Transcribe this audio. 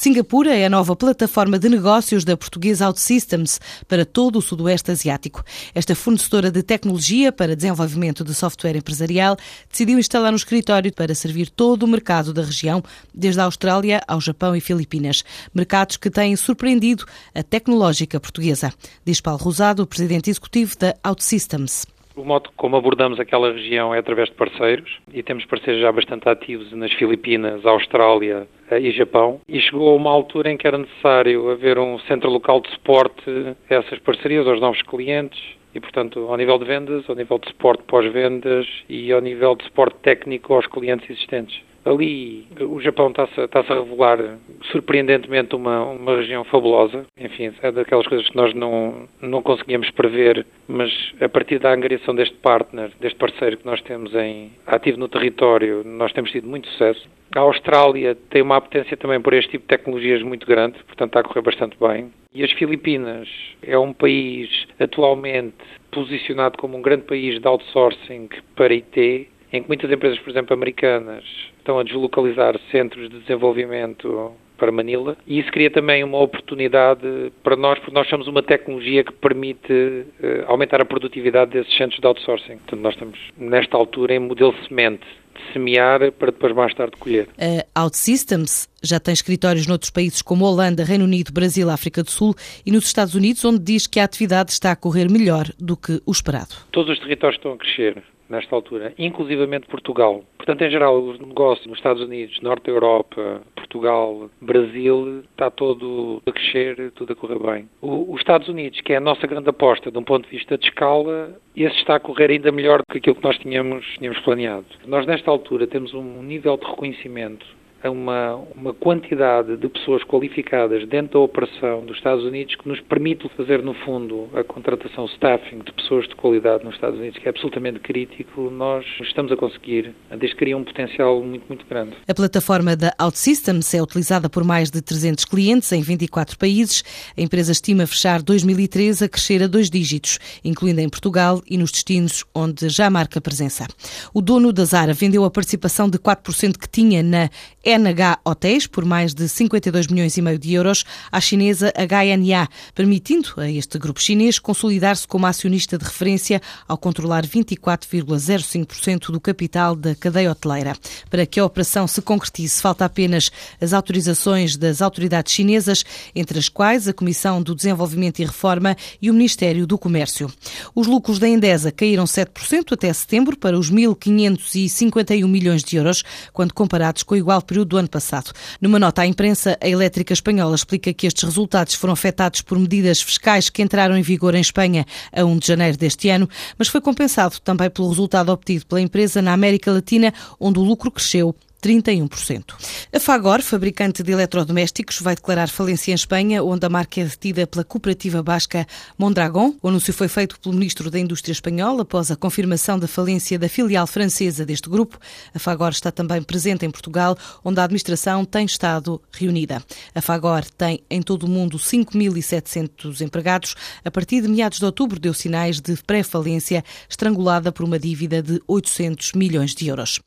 Singapura é a nova plataforma de negócios da portuguesa OutSystems para todo o Sudoeste Asiático. Esta fornecedora de tecnologia para desenvolvimento de software empresarial decidiu instalar um escritório para servir todo o mercado da região, desde a Austrália ao Japão e Filipinas. Mercados que têm surpreendido a tecnológica portuguesa. Diz Paulo Rosado, presidente executivo da OutSystems. O modo como abordamos aquela região é através de parceiros e temos parceiros já bastante ativos nas Filipinas, Austrália eh, e Japão. E chegou a uma altura em que era necessário haver um centro local de suporte a essas parcerias, aos novos clientes e, portanto, ao nível de vendas, ao nível de suporte pós-vendas e ao nível de suporte técnico aos clientes existentes. Ali o Japão está-se está a revelar surpreendentemente uma, uma região fabulosa. Enfim, é daquelas coisas que nós não, não conseguíamos prever, mas a partir da angariação deste partner, deste parceiro que nós temos em ativo no território, nós temos tido muito sucesso. A Austrália tem uma apetência também por este tipo de tecnologias muito grande, portanto está a correr bastante bem. E as Filipinas é um país atualmente posicionado como um grande país de outsourcing para IT, em que muitas empresas, por exemplo, americanas, estão a deslocalizar centros de desenvolvimento para Manila e isso cria também uma oportunidade para nós, porque nós somos uma tecnologia que permite uh, aumentar a produtividade desses centros de outsourcing. Portanto, nós estamos nesta altura em modelo semente, de semear para depois mais tarde colher. A OutSystems já tem escritórios noutros países como Holanda, Reino Unido, Brasil, África do Sul e nos Estados Unidos, onde diz que a atividade está a correr melhor do que o esperado. Todos os territórios estão a crescer nesta altura, inclusivamente Portugal. Portanto, em geral, os negócios nos Estados Unidos, Norte da Europa, Portugal, Brasil, está todo a crescer, tudo a correr bem. O, os Estados Unidos, que é a nossa grande aposta de um ponto de vista de escala, esse está a correr ainda melhor do que aquilo que nós tínhamos, tínhamos planeado. Nós, nesta altura, temos um nível de reconhecimento a uma, uma quantidade de pessoas qualificadas dentro da operação dos Estados Unidos que nos permite fazer, no fundo, a contratação staffing de pessoas de qualidade nos Estados Unidos, que é absolutamente crítico, nós estamos a conseguir, desde cria um potencial muito, muito grande. A plataforma da OutSystems é utilizada por mais de 300 clientes em 24 países. A empresa estima fechar 2013 a crescer a dois dígitos, incluindo em Portugal e nos destinos onde já marca presença. O dono da Zara vendeu a participação de 4% que tinha na NH Hotéis por mais de 52 milhões e meio de euros à chinesa HNA, permitindo a este grupo chinês consolidar-se como acionista de referência ao controlar 24,05% do capital da cadeia hoteleira. Para que a operação se concretize, falta apenas as autorizações das autoridades chinesas, entre as quais a Comissão do Desenvolvimento e Reforma e o Ministério do Comércio. Os lucros da Endesa caíram 7% até setembro para os 1.551 milhões de euros, quando comparados com o igual período do ano passado. Numa nota à imprensa, a elétrica espanhola explica que estes resultados foram afetados por medidas fiscais que entraram em vigor em Espanha a 1 de janeiro deste ano, mas foi compensado também pelo resultado obtido pela empresa na América Latina, onde o lucro cresceu 31%. A Fagor, fabricante de eletrodomésticos, vai declarar falência em Espanha, onde a marca é detida pela cooperativa basca Mondragon. O anúncio foi feito pelo ministro da Indústria espanhol após a confirmação da falência da filial francesa deste grupo. A Fagor está também presente em Portugal, onde a administração tem estado reunida. A Fagor tem em todo o mundo 5.700 empregados. A partir de meados de outubro deu sinais de pré-falência, estrangulada por uma dívida de 800 milhões de euros.